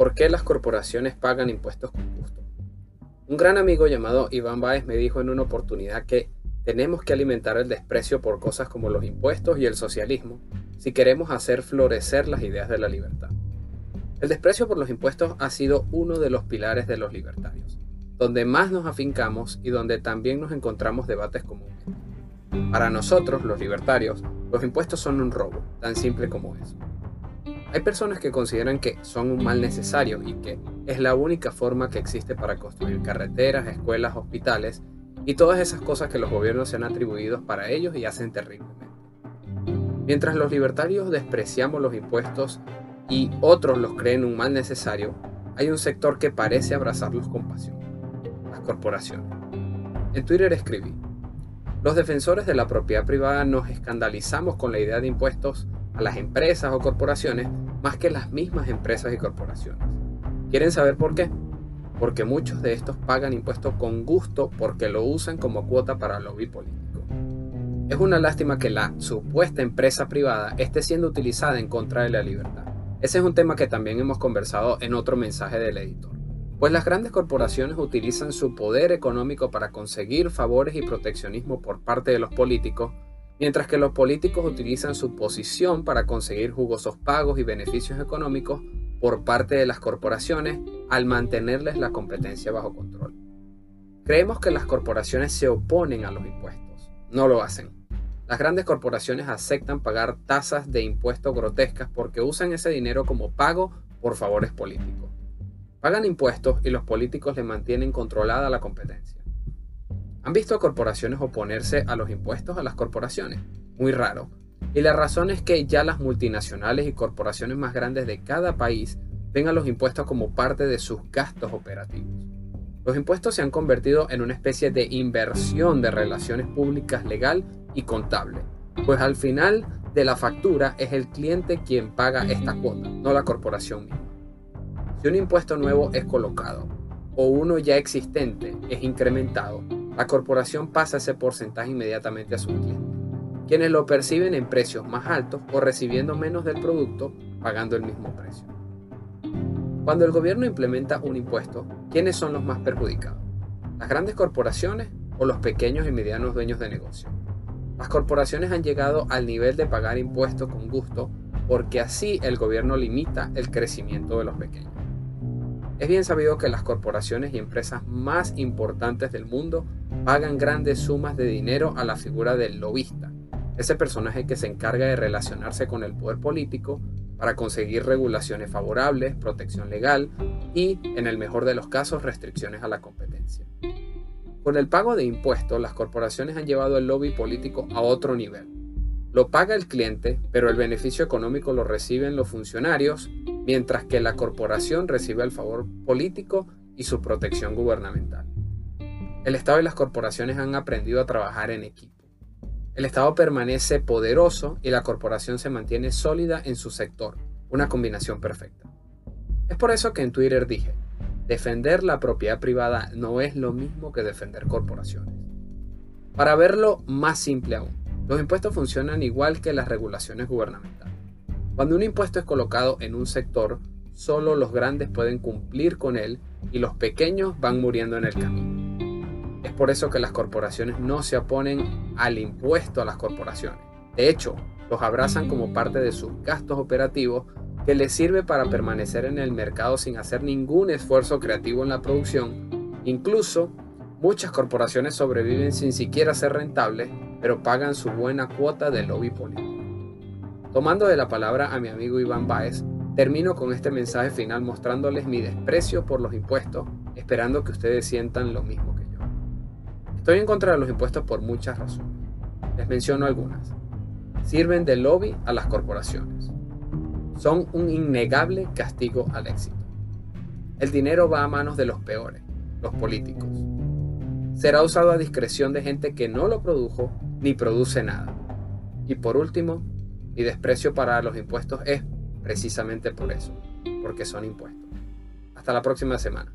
¿Por qué las corporaciones pagan impuestos con gusto? Un gran amigo llamado Iván Baez me dijo en una oportunidad que tenemos que alimentar el desprecio por cosas como los impuestos y el socialismo si queremos hacer florecer las ideas de la libertad. El desprecio por los impuestos ha sido uno de los pilares de los libertarios, donde más nos afincamos y donde también nos encontramos debates comunes. Para nosotros, los libertarios, los impuestos son un robo, tan simple como eso. Hay personas que consideran que son un mal necesario y que es la única forma que existe para construir carreteras, escuelas, hospitales y todas esas cosas que los gobiernos se han atribuido para ellos y hacen terriblemente. Mientras los libertarios despreciamos los impuestos y otros los creen un mal necesario, hay un sector que parece abrazarlos con pasión, las corporaciones. En Twitter escribí, los defensores de la propiedad privada nos escandalizamos con la idea de impuestos a las empresas o corporaciones más que las mismas empresas y corporaciones. ¿Quieren saber por qué? Porque muchos de estos pagan impuestos con gusto porque lo usan como cuota para lobby político. Es una lástima que la supuesta empresa privada esté siendo utilizada en contra de la libertad. Ese es un tema que también hemos conversado en otro mensaje del editor. Pues las grandes corporaciones utilizan su poder económico para conseguir favores y proteccionismo por parte de los políticos mientras que los políticos utilizan su posición para conseguir jugosos pagos y beneficios económicos por parte de las corporaciones al mantenerles la competencia bajo control. Creemos que las corporaciones se oponen a los impuestos. No lo hacen. Las grandes corporaciones aceptan pagar tasas de impuestos grotescas porque usan ese dinero como pago por favores políticos. Pagan impuestos y los políticos le mantienen controlada la competencia. ¿Han visto a corporaciones oponerse a los impuestos a las corporaciones? Muy raro. Y la razón es que ya las multinacionales y corporaciones más grandes de cada país ven a los impuestos como parte de sus gastos operativos. Los impuestos se han convertido en una especie de inversión de relaciones públicas legal y contable, pues al final de la factura es el cliente quien paga esta cuota, no la corporación misma. Si un impuesto nuevo es colocado o uno ya existente es incrementado, la corporación pasa ese porcentaje inmediatamente a sus clientes, quienes lo perciben en precios más altos o recibiendo menos del producto pagando el mismo precio. Cuando el gobierno implementa un impuesto, ¿quiénes son los más perjudicados? ¿Las grandes corporaciones o los pequeños y medianos dueños de negocio? Las corporaciones han llegado al nivel de pagar impuestos con gusto porque así el gobierno limita el crecimiento de los pequeños. Es bien sabido que las corporaciones y empresas más importantes del mundo pagan grandes sumas de dinero a la figura del lobista, ese personaje que se encarga de relacionarse con el poder político para conseguir regulaciones favorables, protección legal y, en el mejor de los casos, restricciones a la competencia. Con el pago de impuestos, las corporaciones han llevado el lobby político a otro nivel. Lo paga el cliente, pero el beneficio económico lo reciben los funcionarios mientras que la corporación recibe el favor político y su protección gubernamental. El Estado y las corporaciones han aprendido a trabajar en equipo. El Estado permanece poderoso y la corporación se mantiene sólida en su sector, una combinación perfecta. Es por eso que en Twitter dije, defender la propiedad privada no es lo mismo que defender corporaciones. Para verlo más simple aún, los impuestos funcionan igual que las regulaciones gubernamentales. Cuando un impuesto es colocado en un sector, solo los grandes pueden cumplir con él y los pequeños van muriendo en el camino. Es por eso que las corporaciones no se oponen al impuesto a las corporaciones. De hecho, los abrazan como parte de sus gastos operativos que les sirve para permanecer en el mercado sin hacer ningún esfuerzo creativo en la producción. Incluso, muchas corporaciones sobreviven sin siquiera ser rentables, pero pagan su buena cuota de lobby político. Tomando de la palabra a mi amigo Iván Baez, termino con este mensaje final mostrándoles mi desprecio por los impuestos, esperando que ustedes sientan lo mismo que yo. Estoy en contra de los impuestos por muchas razones. Les menciono algunas. Sirven de lobby a las corporaciones. Son un innegable castigo al éxito. El dinero va a manos de los peores, los políticos. Será usado a discreción de gente que no lo produjo ni produce nada. Y por último, mi desprecio para los impuestos es precisamente por eso, porque son impuestos. Hasta la próxima semana.